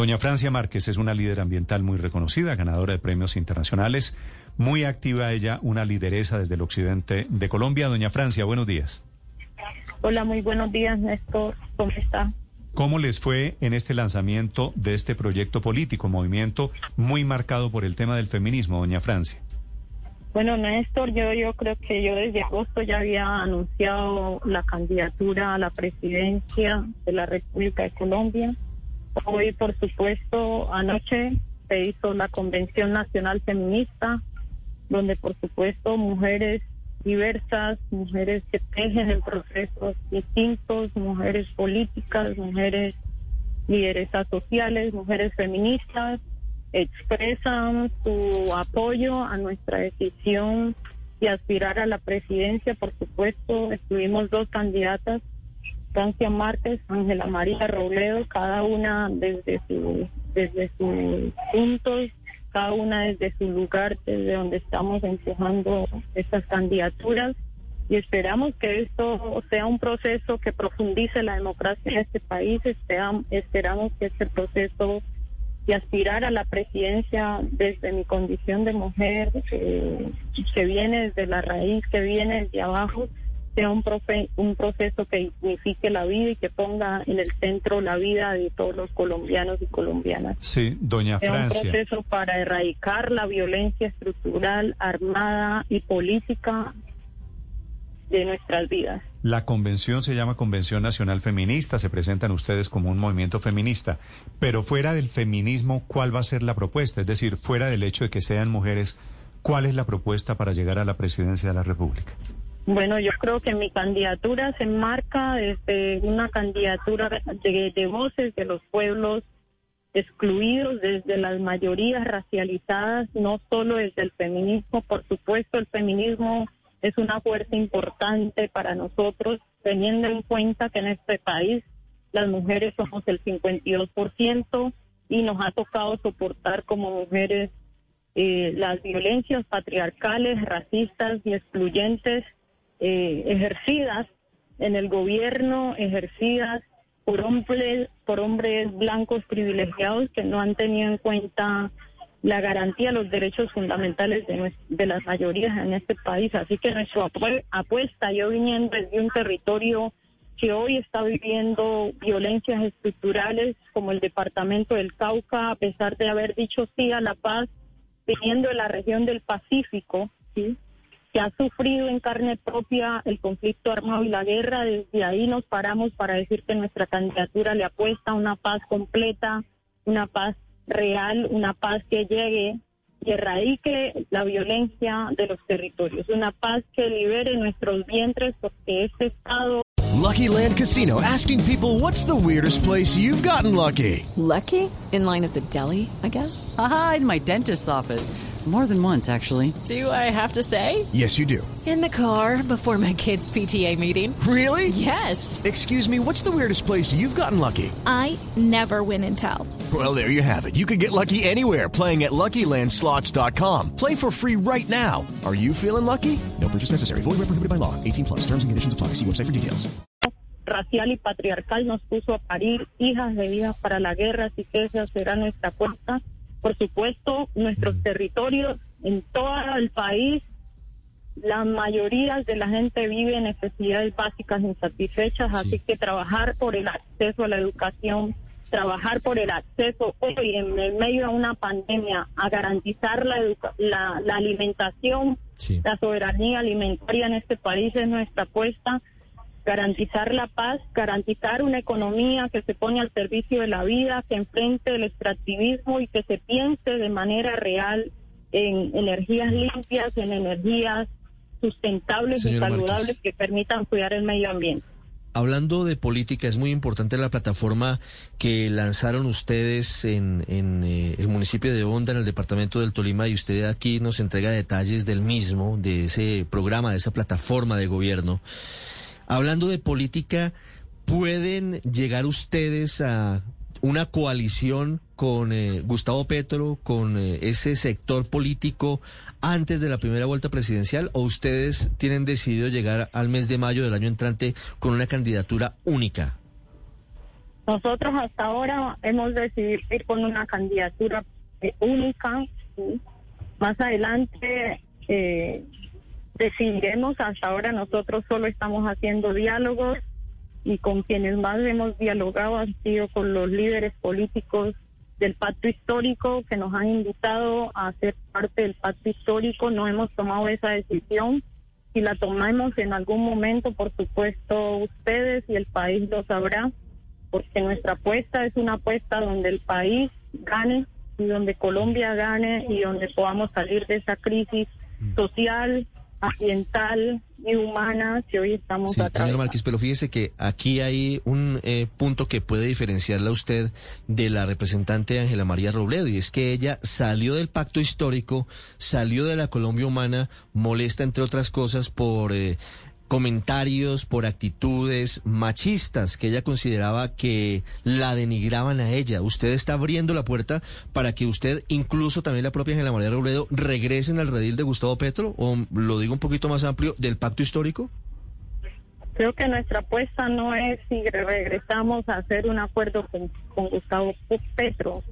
Doña Francia Márquez es una líder ambiental muy reconocida, ganadora de premios internacionales, muy activa ella, una lideresa desde el occidente de Colombia. Doña Francia, buenos días. Hola, muy buenos días, Néstor. ¿Cómo está? ¿Cómo les fue en este lanzamiento de este proyecto político, movimiento muy marcado por el tema del feminismo, doña Francia? Bueno, Néstor, yo, yo creo que yo desde agosto ya había anunciado la candidatura a la presidencia de la República de Colombia. Hoy, por supuesto, anoche se hizo la Convención Nacional Feminista, donde, por supuesto, mujeres diversas, mujeres que tejen en procesos distintos, mujeres políticas, mujeres lideresas sociales, mujeres feministas, expresan su apoyo a nuestra decisión de aspirar a la presidencia. Por supuesto, estuvimos dos candidatas, Francia Márquez, Ángela María Robledo, cada una desde su, desde sus puntos, cada una desde su lugar, desde donde estamos empujando estas candidaturas. Y esperamos que esto sea un proceso que profundice la democracia en este país. Esperamos que este proceso de aspirar a la presidencia desde mi condición de mujer, eh, que viene desde la raíz, que viene desde abajo, sea un, un proceso que dignifique la vida y que ponga en el centro la vida de todos los colombianos y colombianas. Sí, doña sea Francia. un proceso para erradicar la violencia estructural, armada y política de nuestras vidas. La convención se llama Convención Nacional Feminista, se presentan ustedes como un movimiento feminista, pero fuera del feminismo, ¿cuál va a ser la propuesta? Es decir, fuera del hecho de que sean mujeres, ¿cuál es la propuesta para llegar a la presidencia de la República? Bueno, yo creo que mi candidatura se enmarca desde una candidatura de, de voces de los pueblos excluidos, desde las mayorías racializadas, no solo desde el feminismo, por supuesto el feminismo es una fuerza importante para nosotros, teniendo en cuenta que en este país las mujeres somos el 52% y nos ha tocado soportar como mujeres eh, las violencias patriarcales, racistas y excluyentes eh, ejercidas en el gobierno, ejercidas por hombres, por hombres blancos privilegiados que no han tenido en cuenta la garantía de los derechos fundamentales de, de las mayorías en este país. Así que nuestra apuesta, yo viniendo desde un territorio que hoy está viviendo violencias estructurales como el departamento del Cauca, a pesar de haber dicho sí a la paz, viniendo de la región del Pacífico, ¿sí? Que ha sufrido en carne propia el conflicto armado y la guerra, desde ahí nos paramos para decir que nuestra candidatura le apuesta a una paz completa, una paz real, una paz que llegue y erradique la violencia de los territorios, una paz que libere nuestros vientres porque este Estado... Lucky Land Casino, asking people what's the weirdest place you've gotten lucky. Lucky? In line at the deli, I guess? Aha, in my dentist's office. More than once, actually. Do I have to say? Yes, you do. In the car before my kids' PTA meeting. Really? Yes. Excuse me, what's the weirdest place you've gotten lucky? I never win and tell. Well, there you have it. You can get lucky anywhere playing at LuckyLandSlots.com. Play for free right now. Are you feeling lucky? No purchase necessary. Void where prohibited by law. 18 plus. Terms and conditions apply. See website for details. racial y patriarcal nos puso a parir hijas de vida para la guerra, así que esa será nuestra apuesta. Por supuesto, nuestros territorios en todo el país, la mayoría de la gente vive en necesidades básicas insatisfechas, así que trabajar por el acceso a la educación, trabajar por el acceso hoy en el medio de una pandemia a garantizar la, la, la alimentación, Sí. la soberanía alimentaria en este país es nuestra apuesta garantizar la paz, garantizar una economía que se pone al servicio de la vida, que enfrente el extractivismo y que se piense de manera real en energías limpias, en energías sustentables Señora y saludables que permitan cuidar el medio ambiente. Hablando de política, es muy importante la plataforma que lanzaron ustedes en, en, eh, el municipio de Honda, en el departamento del Tolima, y usted aquí nos entrega detalles del mismo, de ese programa, de esa plataforma de gobierno. Hablando de política, ¿pueden llegar ustedes a una coalición con eh, Gustavo Petro, con eh, ese sector político antes de la primera vuelta presidencial o ustedes tienen decidido llegar al mes de mayo del año entrante con una candidatura única? Nosotros hasta ahora hemos decidido ir con una candidatura eh, única. Más adelante eh, decidiremos. Hasta ahora nosotros solo estamos haciendo diálogos y con quienes más hemos dialogado han sido con los líderes políticos del pacto histórico que nos han invitado a ser parte del pacto histórico. No hemos tomado esa decisión. Si la tomamos en algún momento, por supuesto, ustedes y el país lo sabrá porque nuestra apuesta es una apuesta donde el país gane y donde Colombia gane y donde podamos salir de esa crisis social, ambiental y humana que hoy estamos Sí, señor. Márquez, pero fíjese que aquí hay un eh, punto que puede diferenciarla a usted de la representante Ángela María Robledo, y es que ella salió del pacto histórico, salió de la Colombia humana, molesta, entre otras cosas, por eh, comentarios, por actitudes machistas que ella consideraba que la denigraban a ella. ¿Usted está abriendo la puerta para que usted, incluso también la propia Ángela María Robledo, regresen al redil de Gustavo Petro? ¿O lo digo un poquito más amplio, del pacto histórico? Creo que nuestra apuesta no es si regresamos a hacer un acuerdo con Gustavo Petro.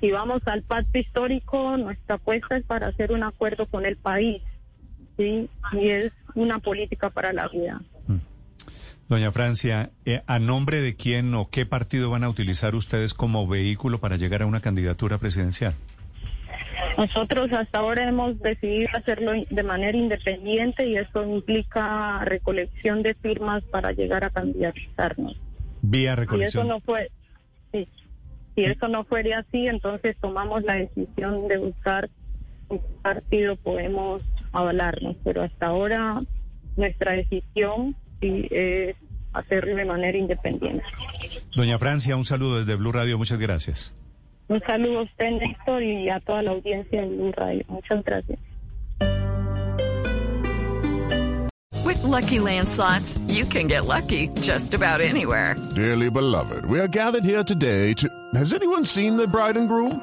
Si vamos al pacto histórico, nuestra apuesta es para hacer un acuerdo con el país. ¿Sí? Y es una política para la vida. Doña Francia, eh, ¿a nombre de quién o qué partido van a utilizar ustedes como vehículo para llegar a una candidatura presidencial? Nosotros hasta ahora hemos decidido hacerlo de manera independiente y eso implica recolección de firmas para llegar a candidatizarnos. Vía Si eso recolección. no fue, sí, si eso no fuera así, entonces tomamos la decisión de buscar un partido podemos avalarnos, pero hasta ahora nuestra decisión sí es hacerlo de manera independiente. Doña Francia, un saludo desde Blue Radio, muchas gracias. Un saludo a usted, Néstor, y a toda la audiencia de Blue Radio. Muchas gracias. With Lucky Land slots, you can get lucky just about anywhere. Dearly beloved, we are gathered here today to. Has anyone seen the bride and groom?